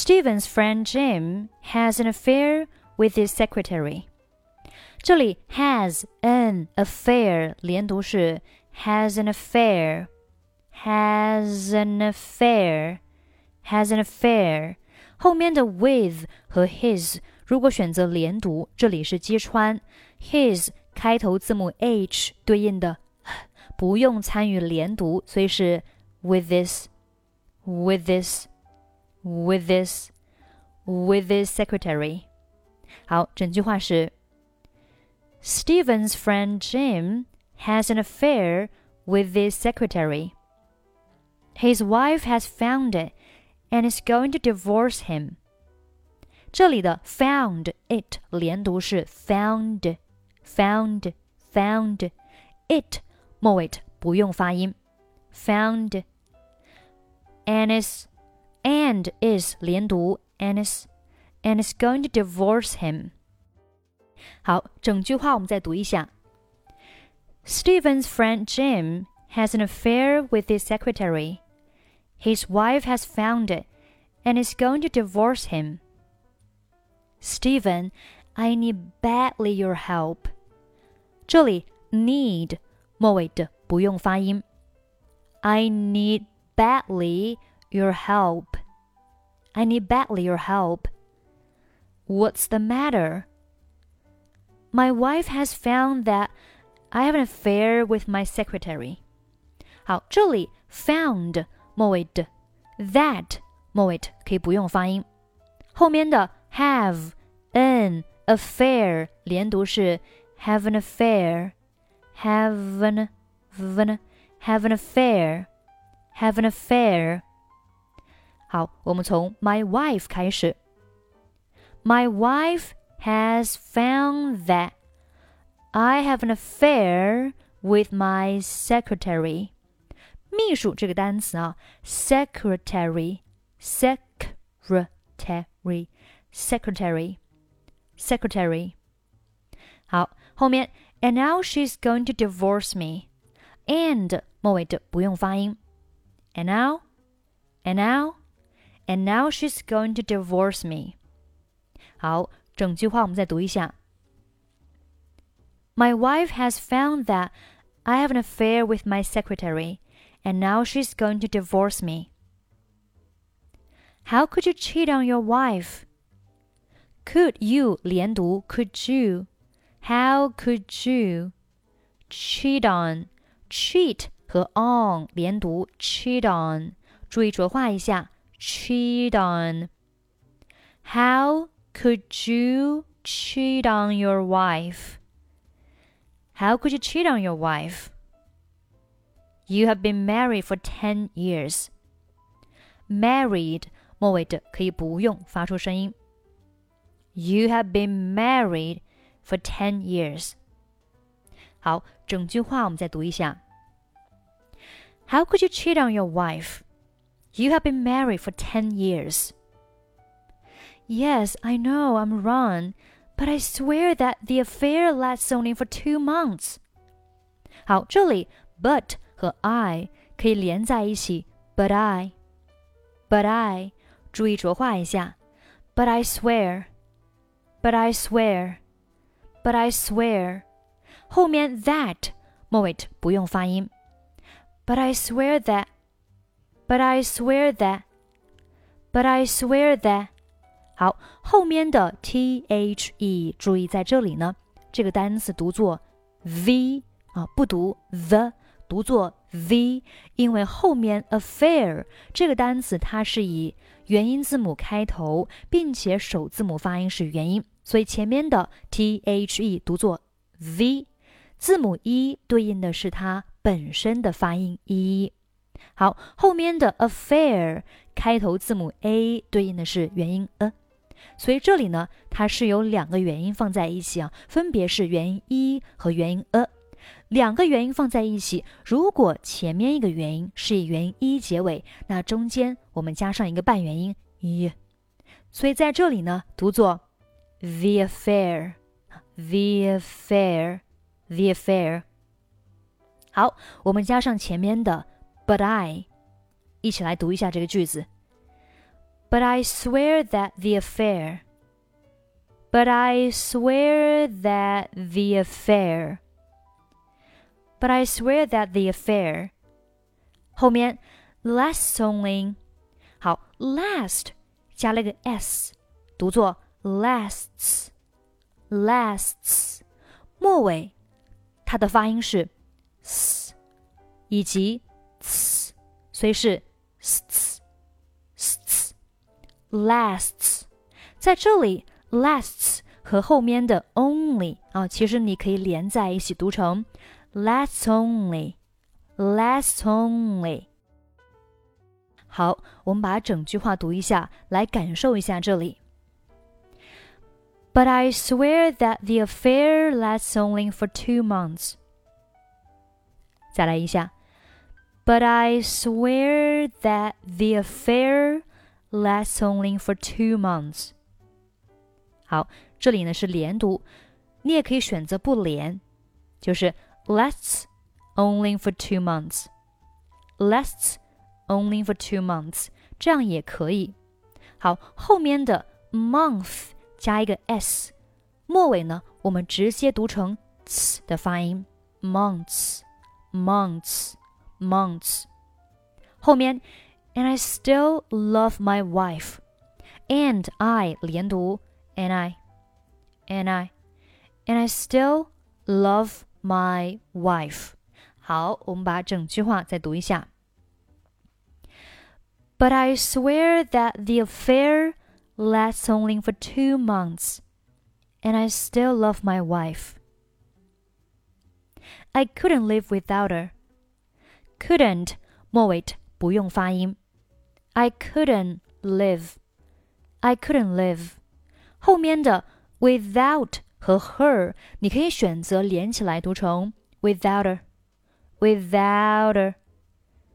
Steven's friend Jim has an affair with his secretary. 这里 has an affair 连读是 has an affair, has an affair, has an affair。后面的 with 和 his 如果选择连读，这里是击穿 his 开头字母 h 对应的，不用参与连读，所以是 with this, with this。with this with this secretary. 好，整句话是 Steven's friend Jim has an affair with this secretary. His wife has found it and is going to divorce him. 这里的 found it 连读是 found found found it 末尾不用发音 found and is and is 连读，and is and is going to divorce him。好，整句话我们再读一下。Steven's friend Jim has an affair with his secretary. His wife has found it and is going to divorce him. Steven, I need badly your help. 这里 need 末尾的不用发音。I need badly your help. I need badly your help. What's the matter? My wife has found that I have an affair with my secretary. 好，这里 found 末尾的 that 末尾可以不用发音，后面的 have an affair 连读是 have an affair, have an an have an affair, have an affair。 好，我们从 my wife 开始。My wife has found that I have an affair with my secretary. 秘书这个单词啊，secretary, secretary, secretary, secretary。好，后面 and now she's going to divorce me. and 末尾的不用发音。and now, and now, and now she's going to divorce me. 好，整句话我们再读一下。My wife has found that I have an affair with my secretary, and now she's going to divorce me. How could you cheat on your wife? Could you 连读 could you? How could you cheat on cheat 和 on 连读 cheat on？注意浊化一下 cheat on。How could you cheat on your wife? How could you cheat on your wife? You have been married for ten years. Married 末尾的可以不用发出声音。You have been married for ten years. 好，整句话我们再读一下。How could you cheat on your wife? You have been married for ten years. Yes, I know I'm wrong, but I swear that the affair lasts only for two months. 好，这里 but 和 I 可以连在一起，but I, but I，注意浊化一下，but I swear, but I swear, but I swear，后面 that 末尾不用发音，but I swear that, But I swear that, but I swear that。好，后面的 t h e，注意在这里呢，这个单词读作 v 啊，不读 the，读作 v，因为后面 affair 这个单词它是以元音字母开头，并且首字母发音是元音，所以前面的 t h e 读作 v，字母 e 对应的是它本身的发音 e。好，后面的 affair 开头字母 a 对应的是元音 a。所以这里呢，它是有两个元音放在一起啊，分别是元音 e 和元音 a，两个元音放在一起。如果前面一个元音是以元音 e 结尾，那中间我们加上一个半元音 e，所以在这里呢，读作 the affair，the affair，the affair。好，我们加上前面的 but I，一起来读一下这个句子。 But I swear that the affair. But I swear that the affair. But I swear that the affair. 后面 lasts only 好，last 加了个 s，读作 lasts lasts。末尾它的发音是 s 以及 s，所以是 s s lasts。在这里 lasts 和后面的 only 啊，其实你可以连在一起读成 lasts only lasts only。好，我们把整句话读一下，来感受一下这里。But I swear that the affair lasts only for two months。再来一下。 But I swear that the affair lasts only for two months。好，这里呢是连读，你也可以选择不连，就是 lasts only for two months。lasts only for two months，这样也可以。好，后面的 month 加一个 s，末尾呢，我们直接读成 ts 的发音 ，months，months，months。后面，and I still love my wife，and I 连读，and I，and I，and I still love my wife。好，我们把整句话再读一下。But I swear that the affair lasts only for two months, and I still love my wife. I couldn't live without her. Couldn't 末尾不用发音。I couldn't live. I couldn't live. 后面的 without 和 her 你可以选择连起来读成 without her, without her.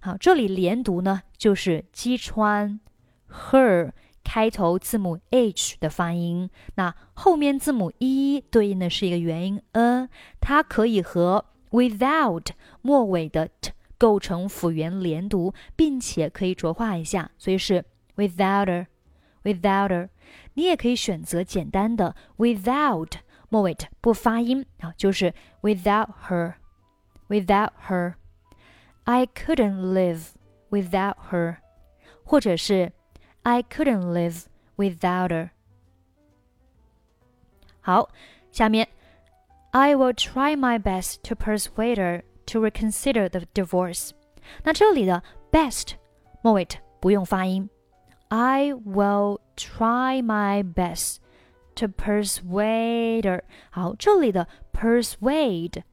好，这里连读呢，就是击穿 her 开头字母 h 的发音。那后面字母 e 对应的是一个元音 a，它可以和 without 末尾的 t 构成辅元连读，并且可以浊化一下，所以是 without her，without her。你也可以选择简单的 without 末尾不发音啊，就是 without her，without her。I couldn't live without her，或者是 I couldn't live without her。好，下面 I will try my best to persuade her to reconsider the divorce。那这里的 best 末尾不用发音，I will try my best to persuade her。好，这里的 persuade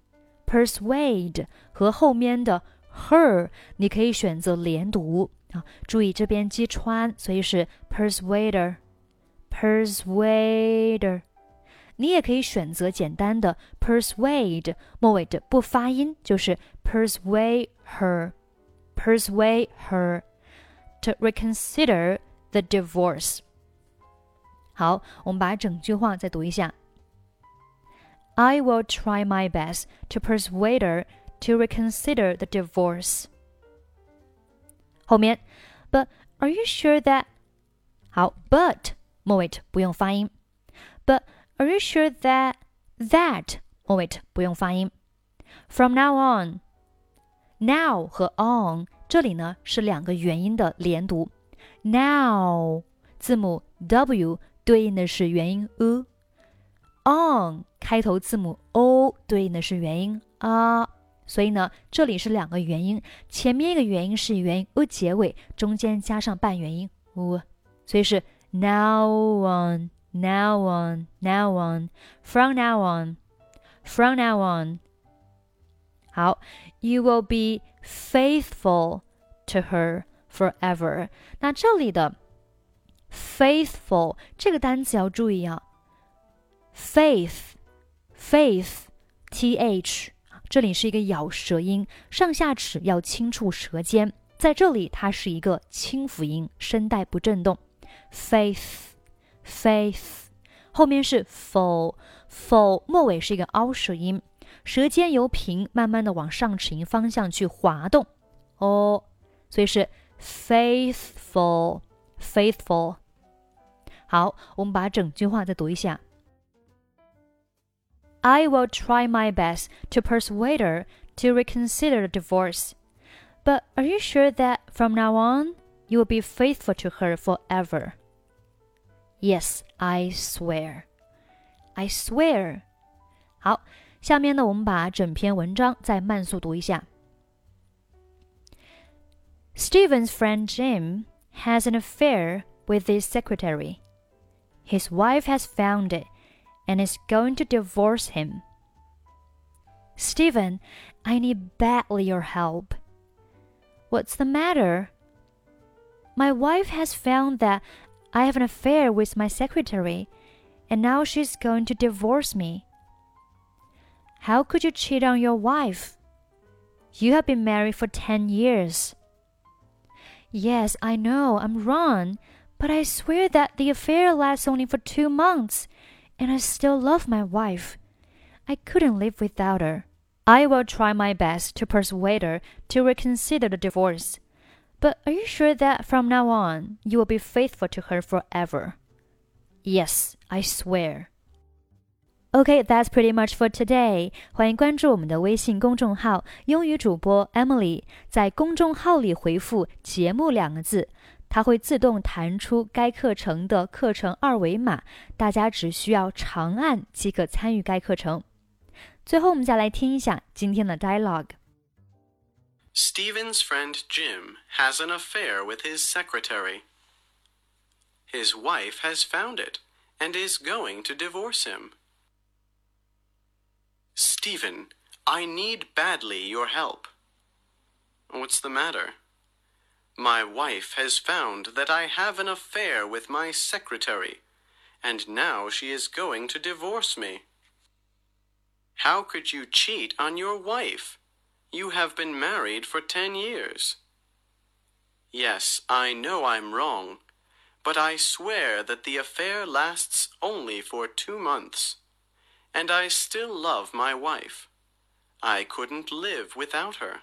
persuade 和后面的 her，你可以选择连读啊，注意这边击穿，所以是 persuader，persuader。 你也可以选择简单的 persuade，末尾的不发音，就是 persuade her，persuade her to reconsider the divorce。好，我们把整句话再读一下。I will try my best to persuade her to reconsider the divorce。后面，But are you sure that？好，But 末尾不用发音。But are you sure that that 末尾不用发音？From now on。Now 和 on 这里呢是两个元音的连读。Now 字母 W 对应的是元音 u，on 开头字母 o 对应的是元音 a。所以呢，这里是两个元音，前面一个元音是元音 u 结尾，中间加上半元音 u，所以是 now on now on now on from now on from now on。好，you will be faithful to her forever。那这里的 faithful 这个单词要注意啊，faith faith t h。这里是一个咬舌音，上下齿要轻触舌尖，在这里它是一个清辅音，声带不震动。 faith，faith，后面是 f，f 末尾是一个凹舌音，舌尖由平慢慢的往上齿龈方向去滑动。哦，所以是 faithful，faithful faithful。好，我们把整句话再读一下。I will try my best to persuade her to reconsider the divorce. But are you sure that from now on you will be faithful to her forever? Yes, I swear. I swear. 好，下面呢，我们把整篇文章再慢速读一下。Steven's friend Jim has an affair with his secretary. His wife has found it and is going to divorce him. Steven, I need badly your help. What's the matter? My wife has found that I have an affair with my secretary, and now she's going to divorce me. How could you cheat on your wife? You have been married for ten years. Yes, I know, I'm wrong, but I swear that the affair lasts only for two months, and I still love my wife. I couldn't live without her. I will try my best to persuade her to reconsider the divorce. But are you sure that from now on you will be faithful to her forever? Yes, I swear. Okay, that's pretty much for today. 欢迎关注我们的微信公众号“英语主播 Emily”。在公众号里回复“节目”两个字，它会自动弹出该课程的课程二维码，大家只需要长按即可参与该课程。最后，我们再来听一下今天的 dialogue。 Steven's friend Jim has an affair with his secretary. His wife has found it and is going to divorce him. Steven, I need badly your help. What's the matter? My wife has found that I have an affair with my secretary, and now she is going to divorce me. How could you cheat on your wife? You have been married for ten years. Yes, I know I'm wrong, but I swear that the affair lasts only for two months, and I still love my wife. I couldn't live without her.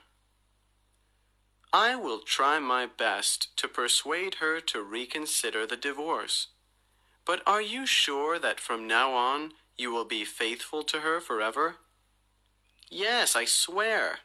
I will try my best to persuade her to reconsider the divorce. But are you sure that from now on you will be faithful to her forever? Yes, I swear.